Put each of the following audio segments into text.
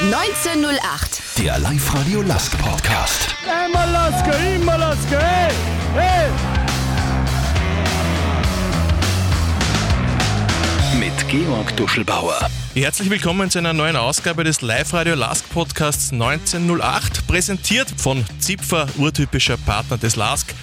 1908. Der Live-Radio Lask Podcast. Einmal Lasker, immer Lasker, hey, hey. Mit Georg Duschelbauer. Herzlich willkommen zu einer neuen Ausgabe des Live-Radio Lask Podcasts 1908, präsentiert von Zipfer, urtypischer Partner des Lask.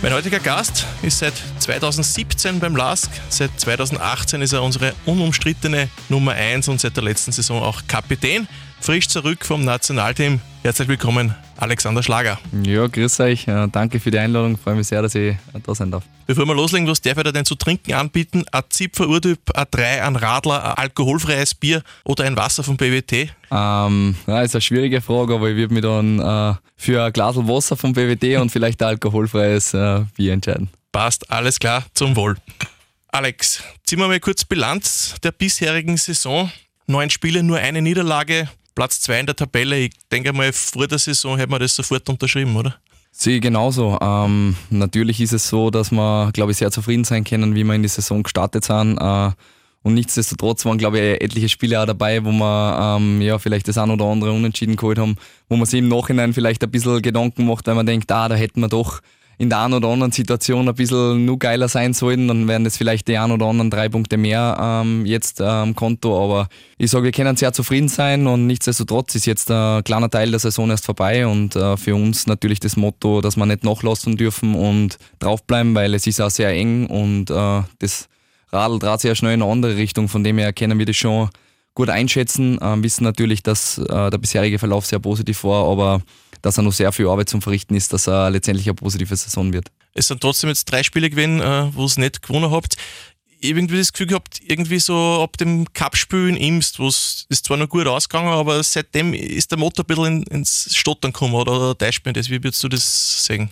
Mein heutiger Gast ist seit 2017 beim LASK, seit 2018 ist er unsere unumstrittene Nummer 1 und seit der letzten Saison auch Kapitän. Frisch zurück vom Nationalteam. Herzlich willkommen, Alexander Schlager. Ja, grüß euch. Äh, Danke für die Einladung. Freue mich sehr, dass ich äh, da sein darf. Bevor wir loslegen, was darf ich da denn zu trinken anbieten? Ein Zipfer Urtyp, A3, ein Radler, ein alkoholfreies Bier oder ein Wasser vom BWT? Ähm, ja, ist eine schwierige Frage, aber ich würde mich dann äh, für ein Glas Wasser vom BWT und vielleicht ein alkoholfreies äh, Bier entscheiden. Passt, alles klar, zum Wohl. Alex, ziehen wir mal kurz Bilanz der bisherigen Saison. Neun Spiele, nur eine Niederlage, Platz zwei in der Tabelle. Ich denke mal, vor der Saison hätten wir das sofort unterschrieben, oder? Sehe genauso. Ähm, natürlich ist es so, dass wir, glaube ich, sehr zufrieden sein können, wie wir in die Saison gestartet sind. Äh, und nichtsdestotrotz waren, glaube ich, etliche Spiele auch dabei, wo wir ähm, ja, vielleicht das ein oder andere unentschieden geholt haben, wo man sich im Nachhinein vielleicht ein bisschen Gedanken macht, weil man denkt, ah, da hätten wir doch in der einen oder anderen Situation ein bisschen nur geiler sein sollten, dann wären das vielleicht die ein oder anderen drei Punkte mehr ähm, jetzt äh, am Konto. Aber ich sage, wir können sehr zufrieden sein und nichtsdestotrotz ist jetzt ein kleiner Teil der Saison erst vorbei und äh, für uns natürlich das Motto, dass wir nicht nachlassen dürfen und draufbleiben, weil es ist auch sehr eng und äh, das Radl dreht sehr schnell in eine andere Richtung. Von dem her können wir das schon gut einschätzen, äh, wissen natürlich, dass äh, der bisherige Verlauf sehr positiv war, aber dass er noch sehr viel Arbeit zum Verrichten ist, dass er letztendlich eine positive Saison wird. Es sind trotzdem jetzt drei Spiele gewesen, äh, wo es nicht gewonnen habt. Irgendwie das Gefühl gehabt, irgendwie so ab dem Cup-Spiel in Imst, wo es ist zwar noch gut ausgegangen, aber seitdem ist der Motor ein bisschen ins Stottern gekommen, oder täuscht mir das? Wie würdest du das sehen?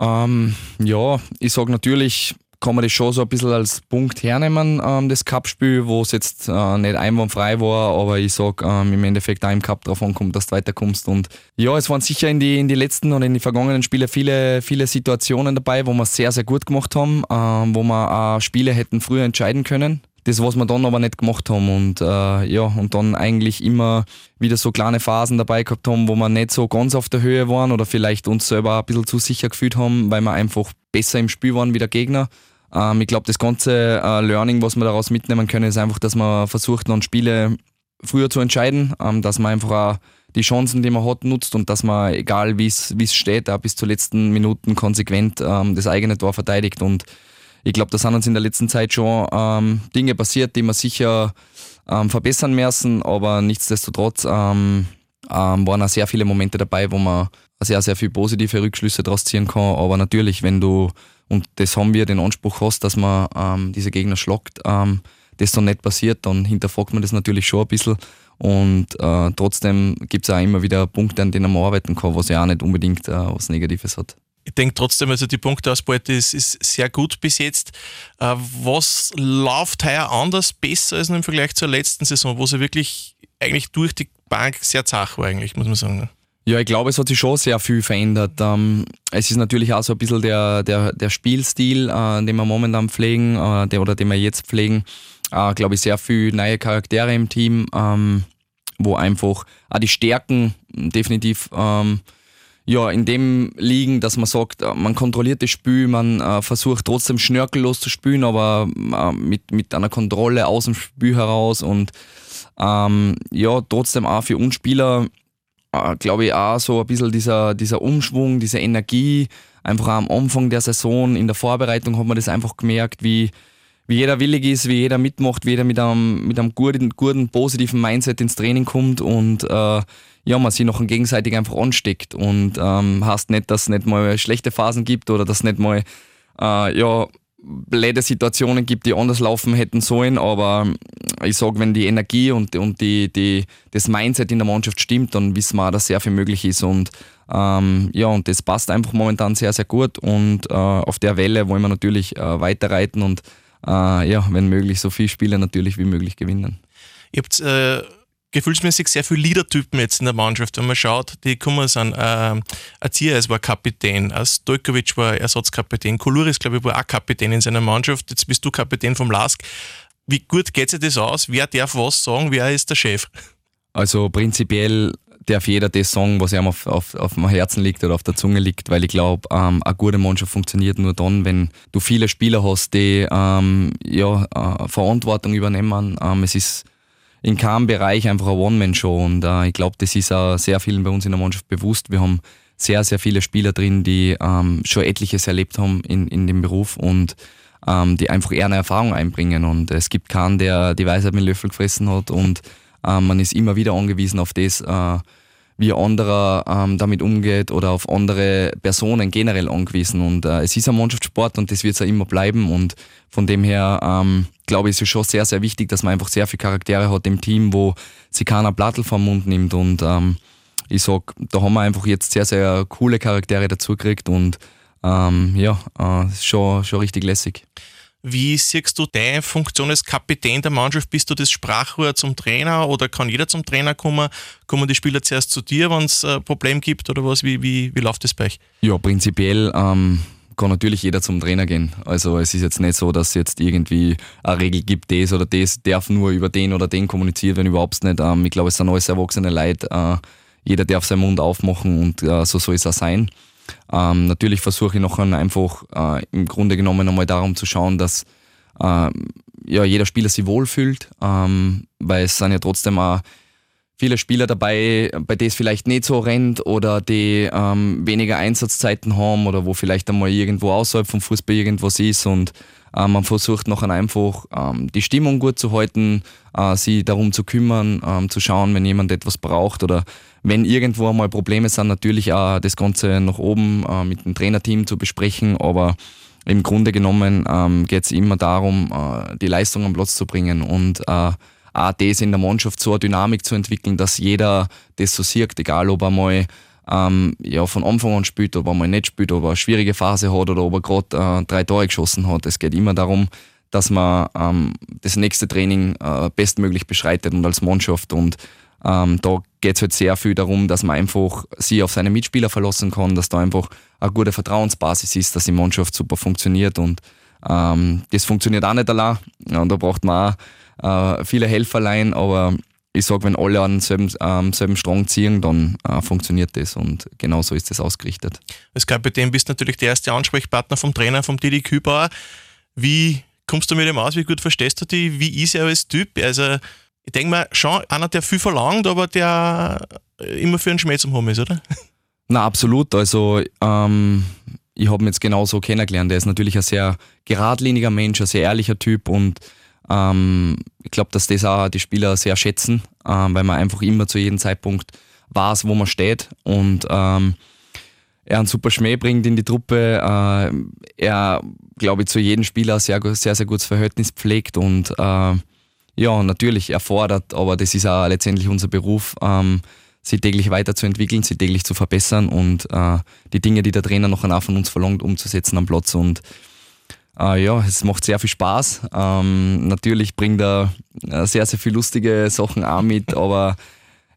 Ähm, ja, ich sage natürlich, kann man das schon so ein bisschen als Punkt hernehmen, ähm, das Cup-Spiel, wo es jetzt äh, nicht einwandfrei war, aber ich sage ähm, im Endeffekt auch im Cup drauf ankommt, dass du weiterkommst. Und ja, es waren sicher in die, in die letzten oder in die vergangenen Spiele viele, viele Situationen dabei, wo wir sehr, sehr gut gemacht haben, ähm, wo wir auch Spiele hätten früher entscheiden können das, was wir dann aber nicht gemacht haben. Und äh, ja, und dann eigentlich immer wieder so kleine Phasen dabei gehabt haben, wo wir nicht so ganz auf der Höhe waren oder vielleicht uns selber ein bisschen zu sicher gefühlt haben, weil wir einfach besser im Spiel waren wie der Gegner. Ähm, ich glaube, das ganze äh, Learning, was wir daraus mitnehmen können, ist einfach, dass man versucht, dann Spiele früher zu entscheiden, ähm, dass man einfach auch die Chancen, die man hat, nutzt und dass man, egal wie es steht, auch bis zur letzten Minuten konsequent ähm, das eigene Tor verteidigt. Und ich glaube, da sind uns in der letzten Zeit schon ähm, Dinge passiert, die wir sicher ähm, verbessern müssen, aber nichtsdestotrotz ähm, ähm, waren auch sehr viele Momente dabei, wo man sehr, sehr viele positive Rückschlüsse daraus ziehen kann. Aber natürlich, wenn du, und das haben wir, den Anspruch hast, dass man ähm, diese Gegner schlagt, ähm, das dann nicht passiert, dann hinterfragt man das natürlich schon ein bisschen. Und äh, trotzdem gibt es auch immer wieder Punkte, an denen man arbeiten kann, was ja auch nicht unbedingt äh, was Negatives hat ich denke trotzdem, also die Punkteausbeute ist, ist sehr gut bis jetzt. Äh, was läuft heuer anders, besser als im Vergleich zur letzten Saison, wo sie wirklich eigentlich durch die Bank sehr zach war, eigentlich, muss man sagen. Ja, ich glaube, es hat sich schon sehr viel verändert. Ähm, es ist natürlich auch so ein bisschen der, der, der Spielstil, äh, den wir momentan pflegen, äh, der, oder den wir jetzt pflegen. glaube ich, sehr viele neue Charaktere im Team, ähm, wo einfach auch die Stärken definitiv ähm, ja, in dem liegen, dass man sagt, äh, man kontrolliert das Spiel, man äh, versucht trotzdem schnörkellos zu spielen, aber äh, mit, mit einer Kontrolle aus dem Spiel heraus und ähm, ja, trotzdem auch für uns Spieler, äh, glaube ich, auch so ein bisschen dieser, dieser Umschwung, diese Energie, einfach am Anfang der Saison, in der Vorbereitung hat man das einfach gemerkt, wie, wie jeder willig ist, wie jeder mitmacht, wie jeder mit einem, mit einem guten, guten, positiven Mindset ins Training kommt und äh, ja, man sich noch gegenseitig einfach ansteckt. Und ähm, heißt nicht, dass es nicht mal schlechte Phasen gibt oder dass es nicht mal äh, ja, blöde Situationen gibt, die anders laufen hätten sollen, aber ich sage, wenn die Energie und, und die, die, das Mindset in der Mannschaft stimmt, dann wissen wir auch, dass sehr viel möglich ist. Und ähm, ja, und das passt einfach momentan sehr, sehr gut und äh, auf der Welle wollen wir natürlich äh, weiterreiten und äh, ja, wenn möglich, so viele Spiele natürlich wie möglich gewinnen. Ihr habt äh, gefühlsmäßig sehr viele Leadertypen jetzt in der Mannschaft. Wenn man schaut, die kommen sind, äh, Azias war Kapitän, Stojkovic war Ersatzkapitän, Koluris, glaube ich, war auch Kapitän in seiner Mannschaft. Jetzt bist du Kapitän vom LASK. Wie gut geht sich das aus? Wer darf was sagen? Wer ist der Chef? Also prinzipiell darf jeder das sagen, was ihm auf, auf, auf dem Herzen liegt oder auf der Zunge liegt, weil ich glaube, ähm, eine gute Mannschaft funktioniert nur dann, wenn du viele Spieler hast, die ähm, ja, äh, Verantwortung übernehmen. Ähm, es ist in keinem Bereich einfach eine One-Man-Show und äh, ich glaube, das ist auch sehr vielen bei uns in der Mannschaft bewusst. Wir haben sehr, sehr viele Spieler drin, die ähm, schon etliches erlebt haben in, in dem Beruf und ähm, die einfach eher eine Erfahrung einbringen und es gibt keinen, der die Weisheit mit Löffel gefressen hat und ähm, man ist immer wieder angewiesen auf das, äh, wie anderer ähm, damit umgeht oder auf andere Personen generell angewiesen. Und äh, es ist ein Mannschaftssport und das wird es ja immer bleiben. Und von dem her ähm, glaube ich, ist es schon sehr, sehr wichtig, dass man einfach sehr viele Charaktere hat im Team, wo sich keiner Plattel vom Mund nimmt. Und ähm, ich sag, da haben wir einfach jetzt sehr, sehr coole Charaktere dazu gekriegt und ähm, ja, äh, schon, schon richtig lässig. Wie siehst du deine Funktion als Kapitän der Mannschaft? Bist du das Sprachrohr zum Trainer oder kann jeder zum Trainer kommen? Kommen die Spieler zuerst zu dir, wenn es ein Problem gibt oder was? Wie, wie, wie läuft das bei euch? Ja, prinzipiell ähm, kann natürlich jeder zum Trainer gehen. Also es ist jetzt nicht so, dass es jetzt irgendwie eine Regel gibt, das oder das darf nur über den oder den kommunizieren, wenn überhaupt nicht. Ähm, ich glaube, es sind alles erwachsene Leute. Äh, jeder darf seinen Mund aufmachen und äh, so soll es auch sein. Ähm, natürlich versuche ich noch einfach äh, im Grunde genommen einmal darum zu schauen, dass äh, ja, jeder Spieler sich wohlfühlt, ähm, weil es sind ja trotzdem auch viele Spieler dabei, bei denen es vielleicht nicht so rennt oder die ähm, weniger Einsatzzeiten haben oder wo vielleicht einmal irgendwo außerhalb vom Fußball irgendwas ist und äh, man versucht nachher einfach ähm, die Stimmung gut zu halten, äh, sich darum zu kümmern, ähm, zu schauen, wenn jemand etwas braucht oder wenn irgendwo einmal Probleme sind, natürlich auch das Ganze nach oben äh, mit dem Trainerteam zu besprechen, aber im Grunde genommen ähm, geht es immer darum, äh, die Leistung am Platz zu bringen und äh, auch das in der Mannschaft so eine Dynamik zu entwickeln, dass jeder das so sieht, egal ob er mal ähm, ja, von Anfang an spielt, ob er mal nicht spielt, ob er eine schwierige Phase hat oder ob er gerade äh, drei Tore geschossen hat. Es geht immer darum, dass man ähm, das nächste Training äh, bestmöglich beschreitet und als Mannschaft. Und ähm, da geht es halt sehr viel darum, dass man einfach sich auf seine Mitspieler verlassen kann, dass da einfach eine gute Vertrauensbasis ist, dass die Mannschaft super funktioniert. Und ähm, das funktioniert auch nicht allein. Ja, und da braucht man auch äh, viele Helferlein, aber ich sage, wenn alle an selben, ähm, selben Strang ziehen, dann äh, funktioniert das und genau so ist das ausgerichtet. Als Kapitän bist du natürlich der erste Ansprechpartner vom Trainer, vom Didi Kübauer. Wie kommst du mit ihm aus? Wie gut verstehst du die? Wie ist er als Typ? Also, ich denke mal, schon einer, der viel verlangt, aber der immer für einen Schmäh zum haben ist, oder? Na, absolut. Also, ähm, ich habe ihn jetzt genauso kennengelernt. Er ist natürlich ein sehr geradliniger Mensch, ein sehr ehrlicher Typ und ähm, ich glaube, dass das auch die Spieler sehr schätzen, ähm, weil man einfach immer zu jedem Zeitpunkt weiß, wo man steht und ähm, er einen super Schmäh bringt in die Truppe. Äh, er, glaube ich, zu jedem Spieler sehr, sehr, sehr gutes Verhältnis pflegt und äh, ja, natürlich erfordert, aber das ist auch letztendlich unser Beruf, ähm, sie täglich weiterzuentwickeln, sie täglich zu verbessern und äh, die Dinge, die der Trainer noch auch von uns verlangt, umzusetzen am Platz. Und äh, ja, es macht sehr viel Spaß. Ähm, natürlich bringt er äh, sehr, sehr viele lustige Sachen auch mit, aber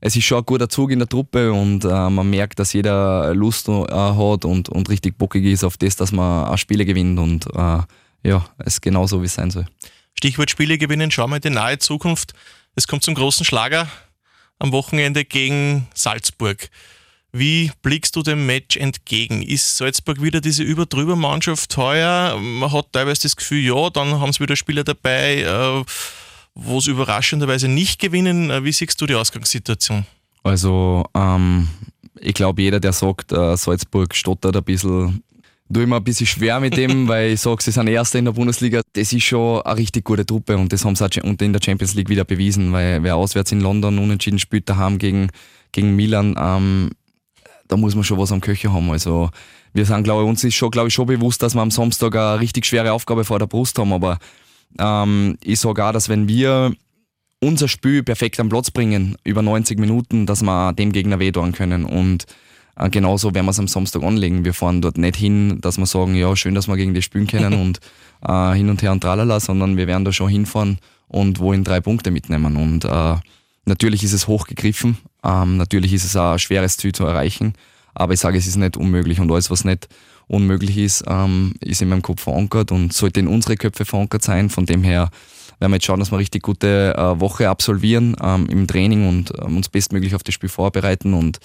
es ist schon ein guter Zug in der Truppe und äh, man merkt, dass jeder Lust äh, hat und, und richtig bockig ist auf das, dass man auch Spiele gewinnt und äh, ja, es ist genauso, wie es sein soll. Stichwort Spiele gewinnen, schauen wir in die nahe Zukunft. Es kommt zum großen Schlager am Wochenende gegen Salzburg. Wie blickst du dem Match entgegen? Ist Salzburg wieder diese Überdrüber-Mannschaft heuer? Man hat teilweise das Gefühl, ja, dann haben sie wieder Spieler dabei, äh, wo sie überraschenderweise nicht gewinnen. Äh, wie siehst du die Ausgangssituation? Also, ähm, ich glaube, jeder, der sagt, äh, Salzburg stottert ein bisschen, tue ich mir ein bisschen schwer mit dem, weil ich sage, sie sind Erster in der Bundesliga. Das ist schon eine richtig gute Truppe und das haben sie auch in der Champions League wieder bewiesen, weil wer auswärts in London unentschieden spielt, daheim gegen, gegen Milan, ähm, da muss man schon was am Köcher haben. Also wir sind, glaube ich, uns ist schon, glaube ich, schon bewusst, dass wir am Samstag eine richtig schwere Aufgabe vor der Brust haben. Aber ähm, ich sage auch, dass wenn wir unser Spiel perfekt am Platz bringen, über 90 Minuten, dass wir dem Gegner wehtun können. Und äh, genauso werden wir es am Samstag anlegen. Wir fahren dort nicht hin, dass wir sagen, ja, schön, dass wir gegen die spielen können und äh, hin und her und tralala, sondern wir werden da schon hinfahren und wohin drei Punkte mitnehmen. Und äh, natürlich ist es hochgegriffen, ähm, natürlich ist es auch ein schweres Ziel zu erreichen, aber ich sage, es ist nicht unmöglich und alles, was nicht unmöglich ist, ähm, ist in meinem Kopf verankert und sollte in unsere Köpfe verankert sein. Von dem her werden wir jetzt schauen, dass wir eine richtig gute äh, Woche absolvieren ähm, im Training und ähm, uns bestmöglich auf das Spiel vorbereiten und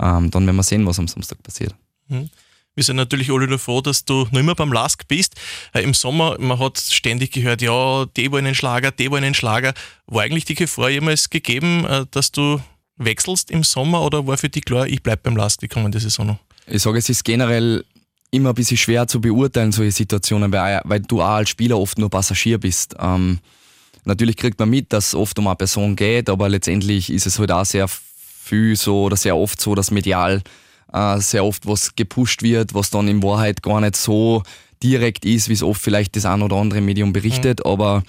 ähm, dann werden wir sehen, was am Samstag passiert. Mhm. Wir sind natürlich alle froh, dass du noch immer beim Lask bist. Äh, Im Sommer, man hat ständig gehört, ja, die wollen einen Schlager, die wollen einen Schlager. War eigentlich die Gefahr jemals gegeben, äh, dass du wechselst im Sommer oder war für dich klar, ich bleibe beim Lask die kommende Saison noch? Ich sage, es ist generell immer ein bisschen schwer zu beurteilen, solche Situationen, weil, weil du auch als Spieler oft nur Passagier bist. Ähm, natürlich kriegt man mit, dass es oft um eine Person geht, aber letztendlich ist es halt auch sehr viel so oder sehr oft so, dass medial äh, sehr oft was gepusht wird, was dann in Wahrheit gar nicht so direkt ist, wie es oft vielleicht das ein oder andere Medium berichtet, mhm. aber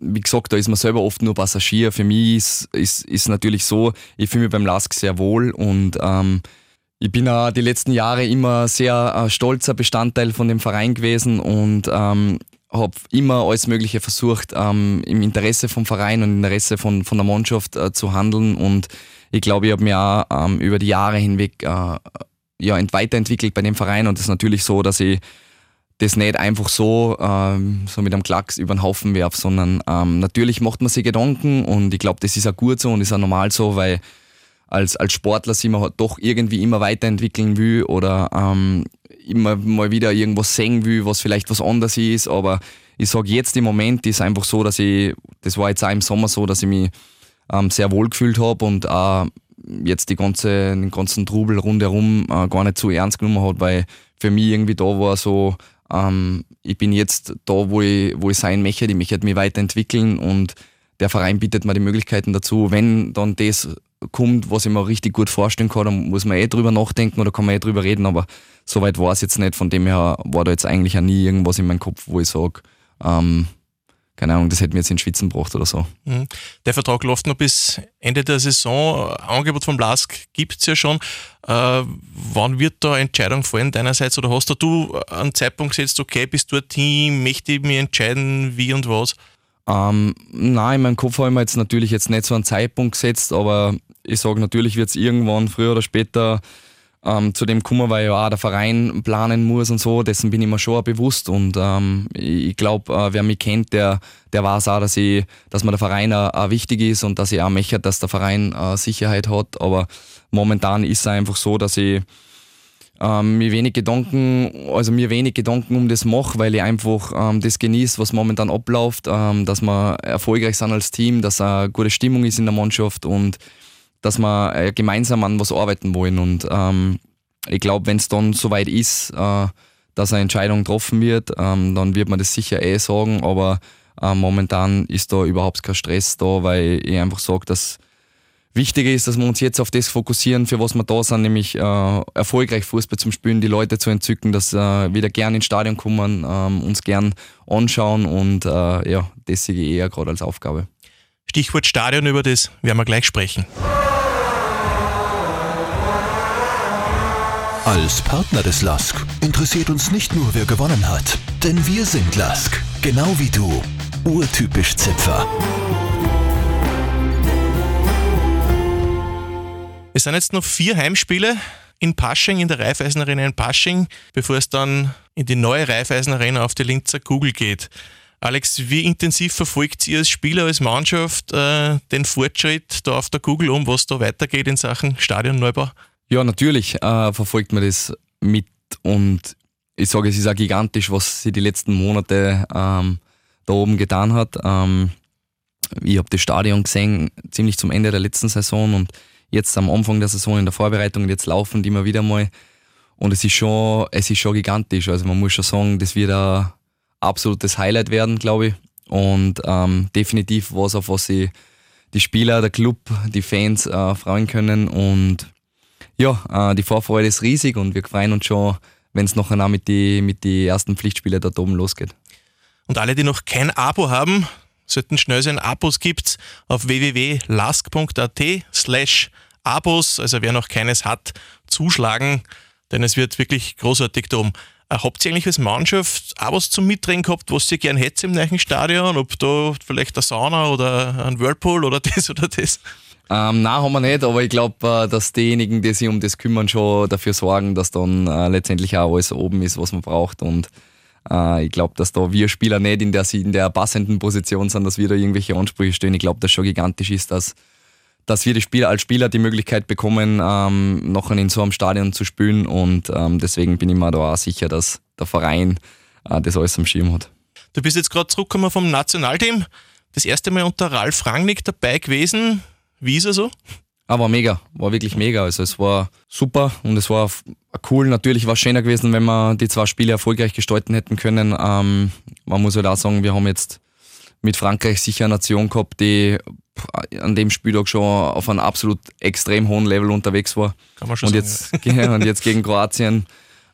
wie gesagt, da ist man selber oft nur Passagier. Für mich ist, ist, ist natürlich so, ich fühle mich beim LASK sehr wohl und ähm, ich bin auch die letzten Jahre immer sehr äh, stolzer Bestandteil von dem Verein gewesen und ähm, habe immer alles Mögliche versucht, ähm, im Interesse vom Verein und im Interesse von, von der Mannschaft äh, zu handeln. Und ich glaube, ich habe mich auch ähm, über die Jahre hinweg äh, ja, weiterentwickelt bei dem Verein. Und es ist natürlich so, dass ich das nicht einfach so, ähm, so mit einem Klacks über den Haufen werfe, sondern ähm, natürlich macht man sich Gedanken und ich glaube, das ist auch gut so und ist auch normal so, weil als, als Sportler sich man halt doch irgendwie immer weiterentwickeln will oder ähm, immer mal wieder irgendwas sehen will, was vielleicht was anderes ist. Aber ich sage jetzt im Moment ist einfach so, dass ich, das war jetzt auch im Sommer so, dass ich mich ähm, sehr wohl gefühlt habe und auch jetzt die ganze, den ganzen Trubel rundherum äh, gar nicht zu ernst genommen hat, weil für mich irgendwie da war so, ähm, ich bin jetzt da, wo ich, wo ich sein möchte, ich möchte mich weiterentwickeln und der Verein bietet mir die Möglichkeiten dazu, wenn dann das kommt, was ich mir richtig gut vorstellen kann, dann muss man eh drüber nachdenken oder kann man eh drüber reden, aber soweit war es jetzt nicht. Von dem her war da jetzt eigentlich auch nie irgendwas in meinem Kopf, wo ich sage, ähm, keine Ahnung, das hätte mir jetzt in Schwitzen gebracht oder so. Mhm. Der Vertrag läuft noch bis Ende der Saison. Angebot vom Lask gibt es ja schon. Äh, wann wird da eine Entscheidung fallen deinerseits oder hast du einen Zeitpunkt gesetzt, okay, bis dorthin möchte ich mich entscheiden, wie und was? Ähm, nein, in meinem Kopf habe ich mir jetzt natürlich jetzt nicht so einen Zeitpunkt gesetzt, aber ich sage, natürlich wird es irgendwann früher oder später ähm, zu dem kommen, weil ja auch der Verein planen muss und so, dessen bin ich mir schon bewusst. Und ähm, ich glaube, äh, wer mich kennt, der, der weiß auch, dass, ich, dass mir der Verein auch, auch wichtig ist und dass ich auch möchte, dass der Verein äh, Sicherheit hat, aber momentan ist es einfach so, dass ich ähm, mir wenig Gedanken, also mir wenig Gedanken um das mache, weil ich einfach ähm, das genieße, was momentan abläuft, ähm, dass wir erfolgreich sind als Team, dass eine gute Stimmung ist in der Mannschaft und dass wir äh, gemeinsam an was arbeiten wollen. Und ähm, ich glaube, wenn es dann soweit ist, äh, dass eine Entscheidung getroffen wird, ähm, dann wird man das sicher eh sagen, aber äh, momentan ist da überhaupt kein Stress da, weil ich einfach sage, dass Wichtiger ist, dass wir uns jetzt auf das fokussieren, für was wir da sind, nämlich äh, erfolgreich Fußball zum Spielen, die Leute zu entzücken, dass äh, wieder gern ins Stadion kommen, ähm, uns gern anschauen und äh, ja, das sehe ich eher gerade als Aufgabe. Stichwort Stadion, über das werden wir gleich sprechen. Als Partner des LASK interessiert uns nicht nur, wer gewonnen hat, denn wir sind LASK, genau wie du. Urtypisch Zipfer. Es sind jetzt noch vier Heimspiele in Pasching, in der Raiffeisen Arena in Pasching, bevor es dann in die neue Raiffeisen Arena auf die Linzer Kugel geht. Alex, wie intensiv verfolgt ihr als Spieler, als Mannschaft äh, den Fortschritt da auf der Kugel um, was da weitergeht in Sachen Stadionneubau? Ja, natürlich äh, verfolgt man das mit und ich sage, es ist auch gigantisch, was sie die letzten Monate ähm, da oben getan hat. Ähm, ich habe das Stadion gesehen, ziemlich zum Ende der letzten Saison und jetzt am Anfang der Saison in der Vorbereitung und jetzt laufen die immer wieder mal. Und es ist schon, es ist schon gigantisch. Also man muss schon sagen, das wird ein absolutes Highlight werden, glaube ich. Und ähm, definitiv was, auf was sich die Spieler, der Club, die Fans äh, freuen können. Und ja, äh, die Vorfreude ist riesig und wir freuen uns schon, wenn es nachher mit den mit die ersten Pflichtspielen da oben losgeht. Und alle, die noch kein Abo haben, sollten schnell sein. Abos gibt's auf www.lask.at slash Abos. Also wer noch keines hat, zuschlagen, denn es wird wirklich großartig darum. Äh, habt ihr eigentlich als Mannschaft Abos zum Mitdrehen gehabt, was ihr gern hättet im neuen Stadion? Ob da vielleicht eine Sauna oder ein Whirlpool oder das oder das? Ähm, nein, haben wir nicht, aber ich glaube, äh, dass diejenigen, die sich um das kümmern, schon dafür sorgen, dass dann äh, letztendlich auch alles oben ist, was man braucht. Und Äh, ich glaube, dass da wir Spieler nicht in der, in der passenden Position sind, dass wir da irgendwelche Ansprüche stehen. Ich glaube, dass schon gigantisch ist, dass, dass wir die Spieler, als Spieler die Möglichkeit bekommen, ähm, noch in so einem Stadion zu spielen. Und ähm, deswegen bin ich mir da auch sicher, dass der Verein äh, das alles am Schirm hat. Du bist jetzt gerade zurückgekommen vom Nationalteam. Das erste Mal unter Ralf Rangnick dabei gewesen. Wie ist er so? Aber ah, mega, war wirklich mega. Also es war super und es war cool. Natürlich war es schöner gewesen, wenn wir die zwei Spiele erfolgreich gestalten hätten können. Ähm, man muss halt auch sagen, wir haben jetzt mit Frankreich sicher eine Nation gehabt, die an dem Spieltag schon auf einem absolut extrem hohen Level unterwegs war. Kann man schon und sagen. Jetzt, ja. und jetzt gegen Kroatien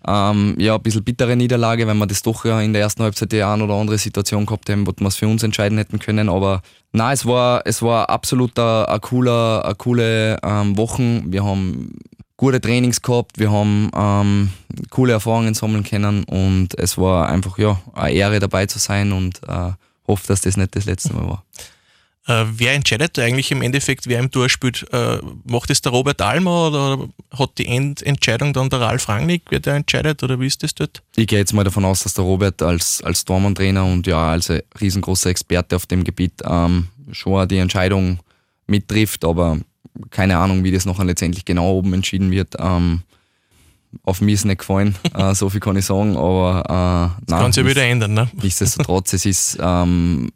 ähm, ja, ein bisschen bittere Niederlage, weil wir das doch ja in der ersten Halbzeit die eine oder andere Situation gehabt haben, wo wir es für uns entscheiden hätten können. Aber nein, es war, es war absolut eine, cooler, eine coole ähm, Wochen. Wir haben gute Trainings gehabt, wir haben ähm, coole Erfahrungen sammeln können und es war einfach ja, eine Ehre dabei zu sein und äh, hoffe, dass das nicht das letzte Mal war. Äh, wer entscheidet eigentlich im Endeffekt, wer im Tor spielt? Äh, macht es der Robert Almer oder hat die Endentscheidung dann der Ralf Rangnick, wer der entscheidet oder wie ist das dort? Ich gehe jetzt mal davon aus, dass der Robert als, als Tormann-Trainer und ja als riesengroßer Experte auf dem Gebiet ähm, schon die Entscheidung mittrifft, aber keine Ahnung, wie das nachher letztendlich genau oben entschieden wird. Ähm, auf mich ist nicht gefallen, äh, so viel kann ich sagen, aber äh, das kann sich ja wieder ändern, ne? Nichtsdestotrotz, es ist ähm,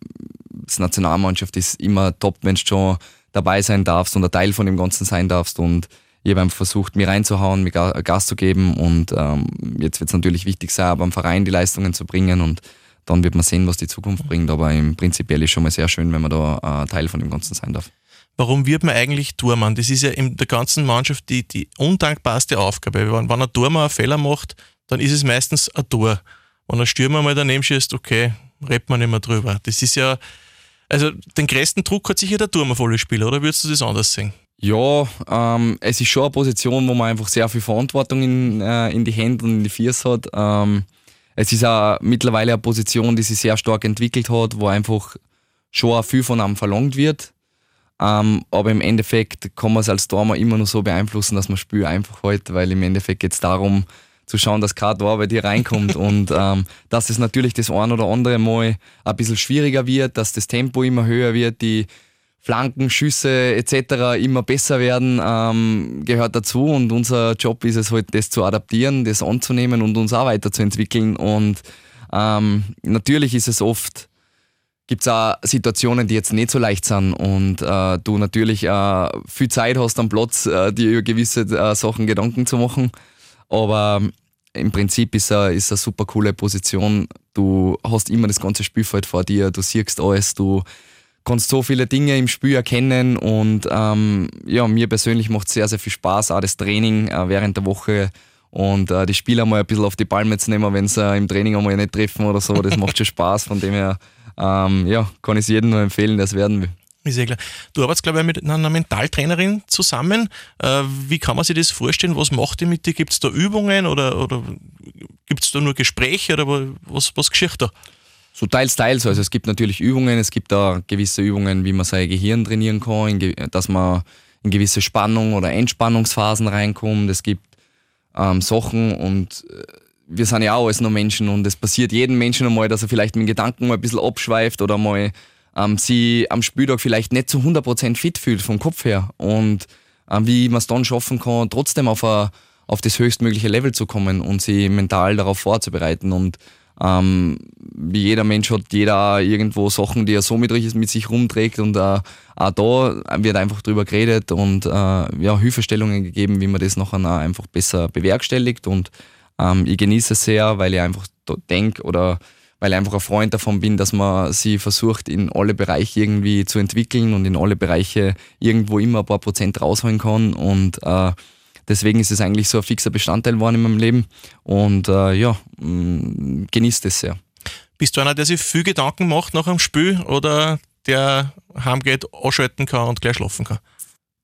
die Nationalmannschaft ist immer top, wenn du schon dabei sein darfst und ein Teil von dem Ganzen sein darfst. Und ich habe einfach versucht, mir reinzuhauen, mir Gas zu geben. Und ähm, jetzt wird es natürlich wichtig sein, beim Verein die Leistungen zu bringen. Und dann wird man sehen, was die Zukunft bringt. Aber im Prinzipiell ist schon mal sehr schön, wenn man da äh, Teil von dem Ganzen sein darf. Warum wird man eigentlich Tormann? Das ist ja in der ganzen Mannschaft die, die undankbarste Aufgabe. Wenn, wenn ein Tormann einen Fehler macht, dann ist es meistens ein Tor. Wenn ein Stürmer mal daneben schießt, okay, redet man nicht mehr drüber. Das ist ja, also den größten Druck hat sicher der turmervolle Spieler, oder würdest du das anders sehen? Ja, ähm, es ist schon eine Position, wo man einfach sehr viel Verantwortung in, äh, in die Hände und in die Füße hat. Ähm, es ist auch mittlerweile eine Position, die sich sehr stark entwickelt hat, wo einfach schon viel von einem verlangt wird. Ähm, aber im Endeffekt kann man es als Dormer immer nur so beeinflussen, dass man das Spiel einfach hält, weil im Endeffekt geht es darum, zu schauen, dass kein Tor bei dir reinkommt und ähm, dass es natürlich das ein oder andere Mal ein bisschen schwieriger wird, dass das Tempo immer höher wird, die Flanken, Schüsse etc. immer besser werden, ähm, gehört dazu und unser Job ist es halt, das zu adaptieren, das anzunehmen und uns auch weiterzuentwickeln und ähm, natürlich ist es oft, gibt es auch Situationen, die jetzt nicht so leicht sind und äh, du natürlich äh, viel Zeit hast am Platz, äh, dir über gewisse äh, Sachen Gedanken zu machen. Aber im Prinzip ist es ist eine super coole Position. Du hast immer das ganze Spielfeld vor dir, du siehst alles, du kannst so viele Dinge im Spiel erkennen und ähm, ja, mir persönlich macht es sehr, sehr viel Spaß, auch das Training äh, während der Woche und äh, die Spieler mal ein bisschen auf die Palme zu nehmen, wenn sie im Training einmal nicht treffen oder so, das macht schon Spaß, von dem her ähm, ja, kann ich es jedem nur empfehlen, der es werden will. Ist ja klar. Du arbeitest, glaube ich, mit einer Mentaltrainerin zusammen. Äh, wie kann man sich das vorstellen? Was macht die mit dir? Gibt es da Übungen oder, oder gibt es da nur Gespräche oder was, was geschieht da? So teils, teils. Also es gibt natürlich Übungen, es gibt da gewisse Übungen, wie man sein Gehirn trainieren kann, dass man in gewisse Spannung oder Entspannungsphasen reinkommt. Es gibt ähm, Sachen und äh, wir sind ja auch alles nur Menschen und es passiert jedem Menschen einmal, dass er vielleicht mit Gedanken mal ein bisschen abschweift oder mal ähm, sie am Spieltag vielleicht nicht zu 100% fit fühlt vom Kopf her. Und ähm, wie man es dann schaffen kann, trotzdem auf, a, auf das höchstmögliche Level zu kommen und sie mental darauf vorzubereiten. Und ähm, wie jeder Mensch hat jeder irgendwo Sachen, die er so mit, mit sich rumträgt und äh, auch da wird einfach drüber geredet und äh, ja, Hilfestellungen gegeben, wie man das nachher einfach besser bewerkstelligt und ähm, ich genieße es sehr, weil ich einfach denke oder weil ich einfach ein Freund davon bin, dass man sie versucht, in alle Bereiche irgendwie zu entwickeln und in alle Bereiche irgendwo immer ein paar Prozent rausholen kann. Und äh, deswegen ist es eigentlich so ein fixer Bestandteil geworden in meinem Leben. Und äh, ja, mm, genießt es sehr. Bist du einer, der sich viel Gedanken macht nach einem Spiel oder der heimgeht, anschalten kann und gleich schlafen kann?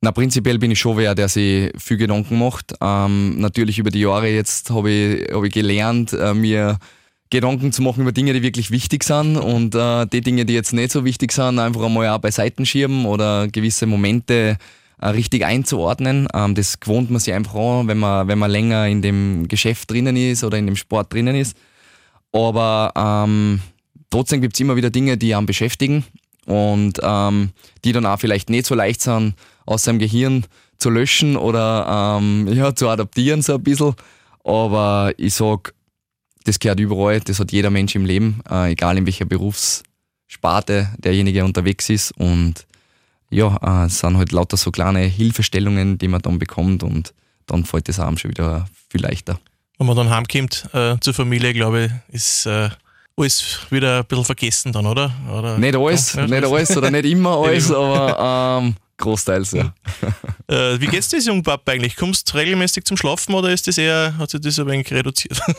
Na, prinzipiell bin ich schon wer, der sich viel Gedanken macht. Ähm, natürlich über die Jahre jetzt habe ich, hab ich gelernt, äh, mir Gedanken zu machen über Dinge, die wirklich wichtig sind und äh, die Dinge, die jetzt nicht so wichtig sind, einfach einmal auch beiseiten schieben oder gewisse Momente äh, richtig einzuordnen. Ähm, das gewohnt man sich einfach an, wenn man, wenn man länger in dem Geschäft drinnen ist oder in dem Sport drinnen ist. Aber ähm, trotzdem gibt es immer wieder Dinge, die einen beschäftigen und ähm, die dann auch vielleicht nicht so leicht sind, aus seinem Gehirn zu löschen oder ähm, ja, zu adaptieren, so ein bisschen. Aber ich sag, das gehört überall, das hat jeder Mensch im Leben, äh, egal in welcher Berufssparte derjenige unterwegs ist. Und ja, äh, es sind halt lauter so kleine Hilfestellungen, die man dann bekommt und dann fällt das einem schon wieder viel leichter. Wenn man dann heimkommt äh, zur Familie, glaube ich, ist äh, alles wieder ein bisschen vergessen dann, oder? oder nicht alles, ja, nicht alles oder nicht immer alles, aber ähm, großteils, ja. äh, wie geht's dir, Jungpapa eigentlich? Kommst du regelmäßig zum Schlafen oder ist das eher, hat sich das ein wenig reduziert?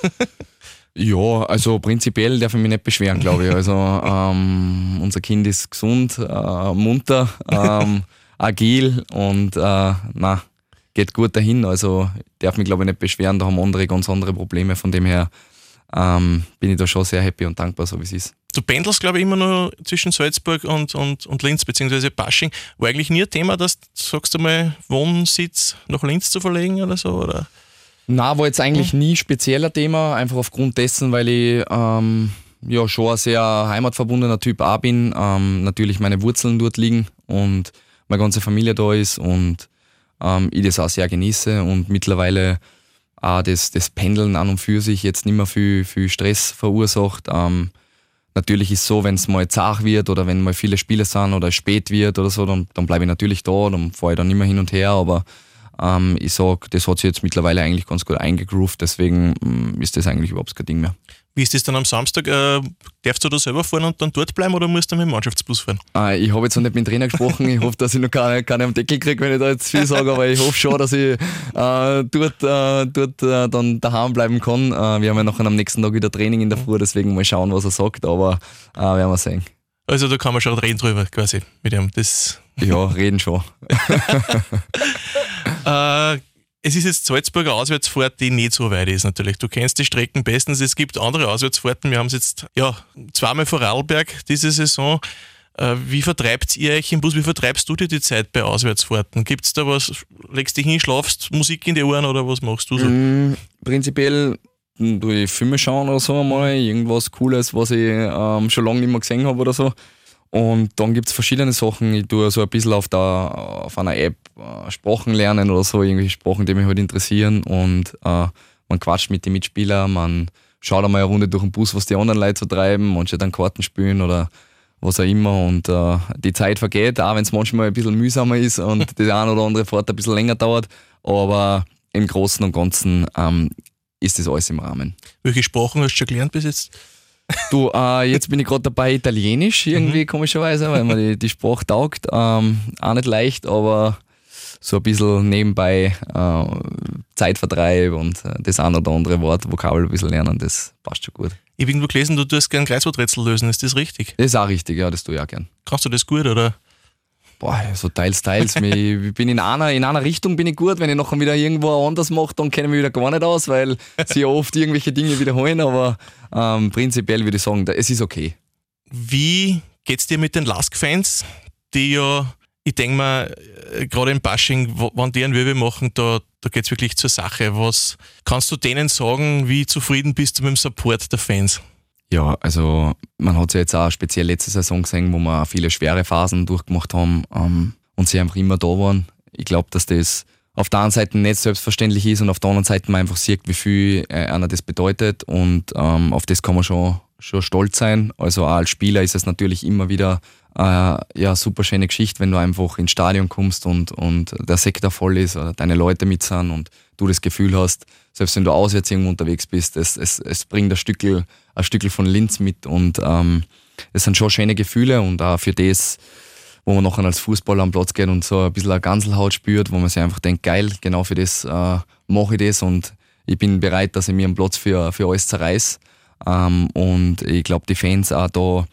Ja, also prinzipiell darf ich mich nicht beschweren, glaube ich. Also ähm, unser Kind ist gesund, äh, munter, ähm, agil und äh, na, geht gut dahin. Also darf mich, glaube ich, nicht beschweren. Da haben andere ganz andere Probleme. Von dem her ähm, bin ich da schon sehr happy und dankbar, so wie es ist. Du pendelst, glaube ich, immer nur zwischen Salzburg und, und, und Linz, beziehungsweise Basching. War eigentlich nie ein Thema, dass du sagst du mal, Wohnsitz nach Linz zu verlegen oder so? Oder? Na, war jetzt eigentlich mhm. nie spezieller Thema, einfach aufgrund dessen, weil ich ähm, ja schon ein sehr heimatverbundener Typ auch bin. Ähm, natürlich meine Wurzeln dort liegen und meine ganze Familie da ist und ähm, ich das auch sehr genieße und mittlerweile auch das, das Pendeln an und für sich jetzt nicht mehr viel, viel Stress verursacht. Ähm, natürlich ist es so, wenn es mal zart wird oder wenn mal viele Spiele sind oder spät wird oder so, dann, dann bleibe ich natürlich da, dann fahre ich dann immer hin und her, aber ähm, ich sage, das hat sich jetzt mittlerweile eigentlich ganz gut eingegroovt, deswegen ähm, ist das eigentlich überhaupt kein Ding mehr. Wie ist das dann am Samstag? Äh, darfst du da selber fahren und dann dort bleiben oder musst du mit dem Mannschaftsbus fahren? Äh, ich habe jetzt noch nicht mit dem Trainer gesprochen. Ich hoffe, dass ich noch keine, keine am Deckel kriege, wenn ich da jetzt viel sage, aber ich hoffe schon, dass ich äh, dort, äh, dort äh, dann daheim bleiben kann. Äh, wir haben ja nachher am nächsten Tag wieder Training in der Früh, deswegen mal schauen, was er sagt, aber äh, werden wir sehen. Also da kann man schon reden drüber quasi mit ihm. Das ja, reden schon. äh, es ist jetzt Salzburger Auswärtsfahrt, die nicht so weit ist natürlich. Du kennst die Strecken bestens. Es gibt andere Auswärtsfahrten. Wir haben es jetzt ja, zweimal vor Rallberg diese Saison. Äh, wie vertreibt ihr euch im Bus? Wie vertreibst du dir die Zeit bei Auswärtsfahrten? Gibt es da was? Legst dich hin, schlafst, Musik in die Ohren oder was machst du so? Mm, prinzipiell tue ich Filme schauen oder so einmal. Irgendwas Cooles, was ich ähm, schon lange nicht mehr gesehen habe oder so. Und dann gibt es verschiedene Sachen. Ich tue so ein bisschen auf, der, auf einer App äh, Sprachen lernen oder so, irgendwelche Sprachen, die mich halt interessieren. Und äh, man quatscht mit den Mitspielern, man schaut einmal eine Runde durch den Bus, was die anderen Leute so treiben, manche dann Karten spielen oder was auch immer. Und äh, die Zeit vergeht, auch wenn es manchmal ein bisschen mühsamer ist und die eine oder andere Fahrt ein bisschen länger dauert. Aber im Großen und Ganzen ähm, ist das alles im Rahmen. Welche Sprachen hast du schon gelernt bis jetzt? Du, äh, jetzt bin ich gerade dabei, Italienisch irgendwie mhm. komischerweise, weil mir die, die Sprache taugt. Ähm, auch nicht leicht, aber so ein bisschen nebenbei äh, Zeitvertreib und äh, das ein oder andere Wort, Vokabel ein bisschen lernen, das passt schon gut. Ich habe irgendwo gelesen, du tust gerne Kreuzworträtsel lösen, ist das richtig? Das ist auch richtig, ja, das tue ich auch gern. Kannst du das gut, oder? Boah, so teils, teils. ich bin in einer, in einer Richtung bin ich gut, wenn ich nachher wieder irgendwo anders mache, dann kenne ich mich wieder gar nicht aus, weil sie ja oft irgendwelche Dinge wiederholen, aber ähm, prinzipiell würde ich sagen, es ist okay. Wie geht es dir mit den Lask-Fans, die ja, ich denke mal, äh, gerade im Bashing, wenn die einen Wirbel machen, da, da geht es wirklich zur Sache. Was kannst du denen sagen, wie zufrieden bist du mit dem Support der Fans? Ja, also man hat es ja jetzt auch speziell letzte Saison gesehen, wo wir viele schwere Phasen durchgemacht haben ähm, und sie einfach immer da waren. Ich glaube, dass das auf der einen Seite nicht selbstverständlich ist und auf der anderen Seite man einfach sieht, wie viel äh, einer das bedeutet und ähm, auf das kann man schon, schon stolz sein. Also auch als Spieler ist es natürlich immer wieder äh, ja super schöne Geschichte, wenn du einfach ins Stadion kommst und, und der Sektor voll ist oder deine Leute mit sind und du das Gefühl hast, selbst wenn du auswärts irgendwo unterwegs bist, es, es, es bringt ein Stückel, ein Stückel von Linz mit und ähm, es sind schon schöne Gefühle und auch für das, wo man nachher als Fußballer am Platz geht und so ein bisschen eine Ganselhaut spürt, wo man sich einfach denkt, geil, genau für das äh, mache ich das und ich bin bereit, dass ich mir einen Platz für, für alles zerreiß. Ähm, und ich glaube, die Fans auch da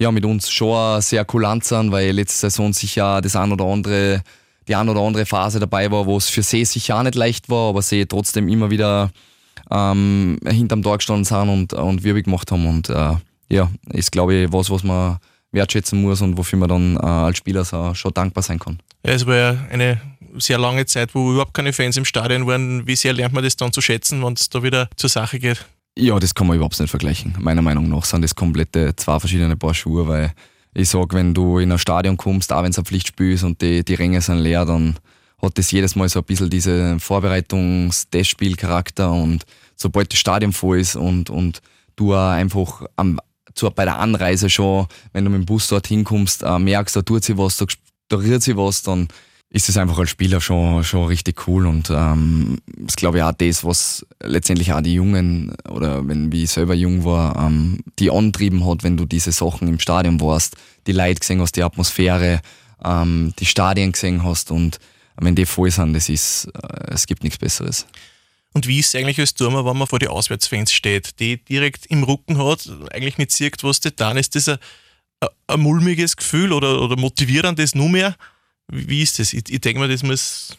ja, mit uns schon sehr kulant sind, weil letzte Saison sicher das ein oder andere, die ein oder andere Phase dabei war, wo es für sie sicher auch nicht leicht war, aber sie trotzdem immer wieder ähm, hinterm Tor gestanden sind und, und Wirbel gemacht haben. Und äh, ja, ist glaube ich was, was man wertschätzen muss und wofür man dann äh, als Spieler so, schon dankbar sein kann. Ja, es war ja eine sehr lange Zeit, wo überhaupt keine Fans im Stadion waren. Wie sehr lernt man das dann zu schätzen, wenn es da wieder zur Sache geht? Ja, das kann man überhaupt nicht vergleichen. Meiner Meinung nach sind das komplette zwei verschiedene Paar Schuhe, weil ich sage, wenn du in ein Stadion kommst, auch wenn es ein Pflichtspiel ist und die, die Ränge sind leer, dann hat das jedes Mal so ein bisschen diesen Vorbereitungs-Testspiel-Charakter und sobald das Stadion voll ist und, und du auch einfach am, zu, bei der Anreise schon, wenn du mit dem Bus dorthin kommst, äh, merkst, da tut sich was, da, da rührt sich was, dann ist es einfach als Spieler schon, schon richtig cool und ähm, das glaube ich auch das, was letztendlich auch die Jungen oder wenn wie ich selber jung war, ähm, die antrieben hat, wenn du diese Sachen im Stadion warst, die Leute gesehen hast, die Atmosphäre, ähm, die Stadien gesehen hast und wenn die voll sind, das ist, äh, es gibt nichts Besseres. Und wie ist es eigentlich als Turmer, wenn man vor die Auswärtsfans steht, die direkt im Rücken hat, eigentlich nicht sieht, was da dann ist, das ein, ein mulmiges Gefühl oder, oder motivierendes nur mehr? Wie ist das? Ich, ich denke mir, das muss,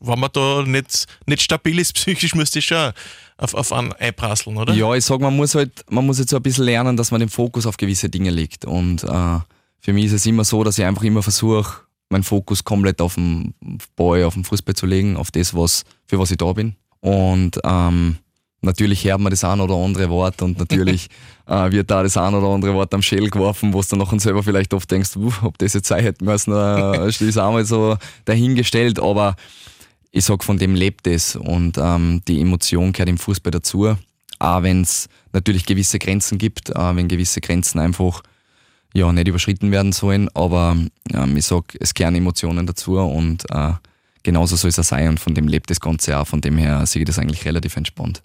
wenn man da nicht, nicht stabil ist psychisch, müsste ich schon auf, auf einen einprasseln, oder? Ja, ich sage, man muss halt, man muss jetzt so ein bisschen lernen, dass man den Fokus auf gewisse Dinge legt. Und äh, für mich ist es immer so, dass ich einfach immer versuche, meinen Fokus komplett auf den Ball, auf den Fußball zu legen, auf das, was, für was ich da bin. Und ähm, natürlich hört man das ein oder andere Wort und natürlich äh, wird da das ein oder andere Wort am Schädel geworfen, wo du dann nachher selber vielleicht oft denkst, ob das jetzt sein hätte müssen, äh, ist einmal so dahingestellt, aber ich sag, von dem lebt es und ähm, die Emotion gehört im Fußball dazu, auch wenn es natürlich gewisse Grenzen gibt, äh, wenn gewisse Grenzen einfach ja, nicht überschritten werden sollen, aber ähm, ich sag, es gehören Emotionen dazu und äh, genauso soll es auch sein und von dem lebt das Ganze auch, von dem her sehe ich das eigentlich relativ entspannt.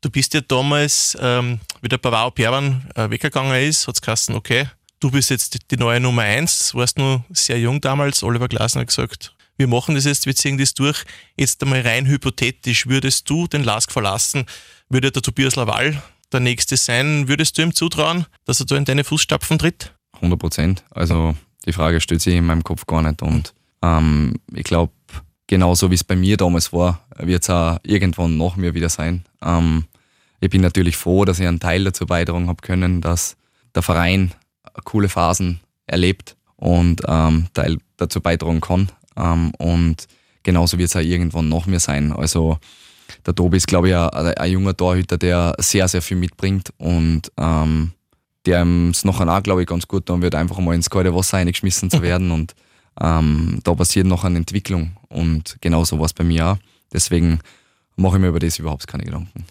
Du bist ja damals, ähm, wie der Pavao Perwan äh, weggegangen ist, hat es geheißen, okay, du bist jetzt die neue Nummer eins, warst nur sehr jung damals, Oliver Glasner hat gesagt, wir machen das jetzt, wir ziehen das durch. Jetzt einmal rein hypothetisch, würdest du den Lask verlassen, würde der Tobias Laval der Nächste sein, würdest du ihm zutrauen, dass er da in deine Fußstapfen tritt? 100 Prozent. Also die Frage stellt sich in meinem Kopf gar nicht. Und ähm, ich glaube, genauso wie es bei mir damals war, wird es auch irgendwann nach mir wieder sein. Ähm, ich bin natürlich froh, dass ich einen Teil dazu beitragen habe können, dass der Verein coole Phasen erlebt und ähm, Teil dazu beitragen kann. Ähm, und genauso wird es auch irgendwann nach mir sein. Also der Tobi ist, glaube ich, ein, ein, junger Torhüter, der sehr, sehr viel mitbringt und ähm, der es nachher auch, glaube ich, ganz gut tun wird, einfach mal ins kalte Wasser eingeschmissen zu werden. Und ähm, da passiert noch eine Entwicklung. Und genauso war es bei mir auch. Deswegen mache ich mir über das überhaupt keine Gedanken.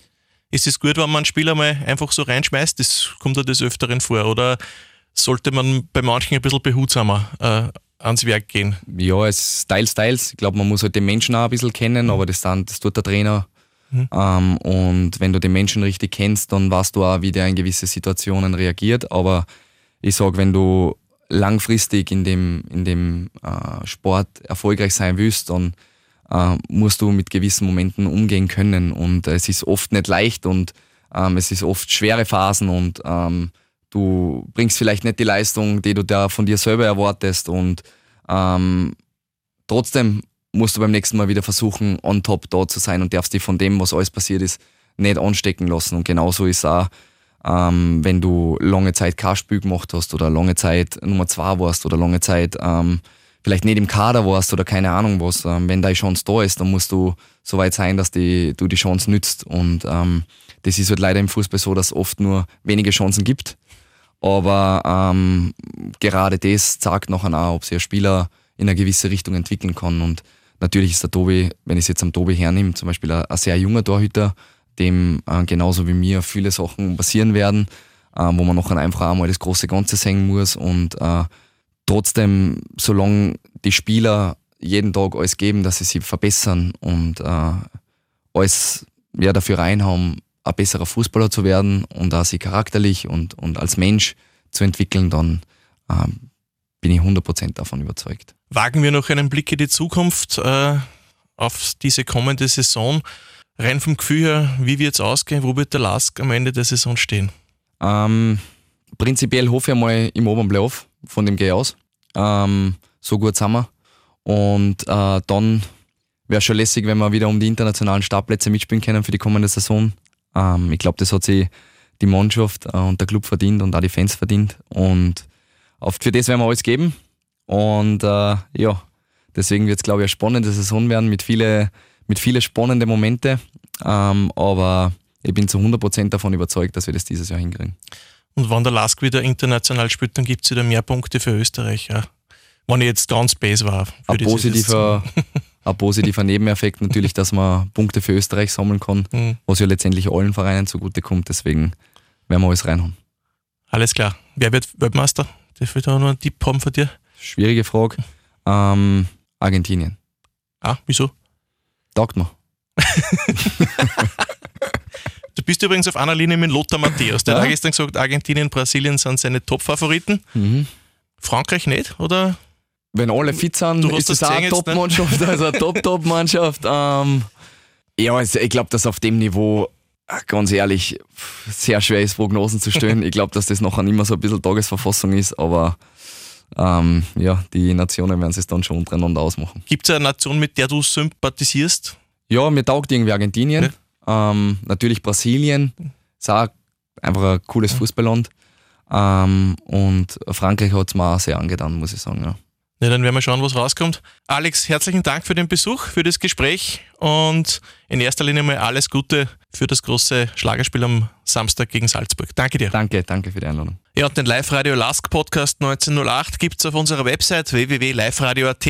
Ist es gut, wenn man einen Spieler mal einfach so reinschmeißt? Das kommt ja des Öfteren vor. Oder sollte man bei manchen ein bisschen behutsamer äh, ans Werk gehen? Ja, es ist teils, teils. Ich glaube, man muss halt den Menschen auch ein bisschen kennen, aber das, dann, das tut der Trainer Mhm. Ähm, und wenn du den Menschen richtig kennst, dann weißt du auch, wie der in gewisse Situationen reagiert. Aber ich sage, wenn du langfristig in dem, in dem äh, Sport erfolgreich sein willst, dann äh, musst du mit gewissen Momenten umgehen können. Und es ist oft nicht leicht und ähm, es ist oft schwere Phasen und ähm, du bringst vielleicht nicht die Leistung, die du da von dir selber erwartest. Und ähm, trotzdem musst du beim nächsten Mal wieder versuchen, on top da zu sein und darfst dich von dem, was alles passiert ist, nicht anstecken lassen. Und genauso ist auch, ähm, wenn du lange Zeit kein Spiel gemacht hast oder lange Zeit Nummer zwei warst oder lange Zeit ähm, vielleicht nicht im Kader warst oder keine Ahnung was. Ähm, wenn deine Chance da ist, dann musst du so weit sein, dass die, du die Chance nützt. Und ähm, das ist halt leider im Fußball so, dass es oft nur wenige Chancen gibt. Aber ähm, gerade das zeigt nachher auch, ob sich ein Spieler in eine gewisse Richtung entwickeln kann. Und Natürlich ist der Tobi, wenn ich es jetzt am Tobi hernehme, zum Beispiel ein, ein sehr junger Torhüter, dem äh, genauso wie mir viele Sachen passieren werden, äh, wo man noch einfach einmal das große Ganze sehen muss und äh, trotzdem, solange die Spieler jeden Tag alles geben, dass sie sich verbessern und äh, alles ja, dafür reinhaben, ein besserer Fußballer zu werden und auch sich charakterlich und, und als Mensch zu entwickeln, dann ähm, bin ich 100% davon überzeugt. Wagen wir noch einen Blick in die Zukunft äh, auf diese kommende Saison. Rein vom Gefühl her, wie wird es ausgehen? Wo wird der Lask am Ende der Saison stehen? Ähm, prinzipiell hoffe ich mal im oberen Playoff, von dem gehe ich aus. Ähm, so gut sind wir. Und äh, dann wäre es schon lässig, wenn wir wieder um die internationalen Startplätze mitspielen können für die kommende Saison. Ähm, ich glaube, das hat sich die Mannschaft äh, und der Club verdient und auch die Fans verdient. Und für das werden wir alles geben. Und äh, ja, deswegen wird es, glaube ich, eine spannende Saison werden mit vielen mit viele spannenden Momente. Ähm, aber ich bin zu 100% davon überzeugt, dass wir das dieses Jahr hinkriegen. Und wenn der Lask wieder international spielt, dann gibt es wieder mehr Punkte für Österreich. Ja. Wenn ich jetzt ganz base war. Ein positiver, ein positiver Nebeneffekt natürlich, dass man Punkte für Österreich sammeln kann, mhm. was ja letztendlich allen Vereinen zugutekommt. Deswegen werden wir alles reinhauen. Alles klar. Wer wird Weltmeister? Darf ich da noch einen Tipp haben von dir? Schwierige Frage. Ähm, Argentinien. Ah, wieso? Taugt mir. du bist übrigens auf einer Linie mit Lothar Matthäus. Der ja. hat gestern gesagt, Argentinien, Brasilien sind seine Top-Favoriten. Mhm. Frankreich nicht, oder? Wenn alle fit sind, ist es auch eine Top-Mannschaft, also eine Top-Top-Mannschaft. Ähm, ja, ich glaube, dass auf dem Niveau, äh, ganz ehrlich, sehr schwer ist, Prognosen zu stellen. ich glaube, dass das nachher immer so ein bisschen Tagesverfassung ist, aber ähm, ja, die Nationen werden es dann schon untereinander ausmachen. Gibt es eine Nation, mit der du sympathisierst? Ja, mir taugt irgendwie Argentinien. Ja. Ähm, natürlich Brasilien. Ist auch einfach ein cooles Fußballland. Ähm, und Frankreich hat es mir auch sehr angetan, muss ich sagen. Ja. Ja, dann werden wir schauen, was rauskommt. Alex, herzlichen Dank für den Besuch, für das Gespräch und in erster Linie mal alles Gute für das große Schlagerspiel am Samstag gegen Salzburg. Danke dir. Danke, danke für die Einladung. Ja, und den Live-Radio Lask Podcast 1908 gibt es auf unserer Website www.liveradio.at,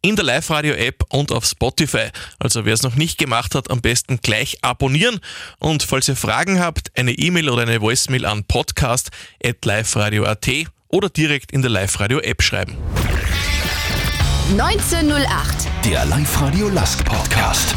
in der Live-Radio-App und auf Spotify. Also wer es noch nicht gemacht hat, am besten gleich abonnieren. Und falls ihr Fragen habt, eine E-Mail oder eine Voicemail an podcast.liveradio.at oder direkt in der Live-Radio-App schreiben. 1908. Der Live-Radio Lask Podcast.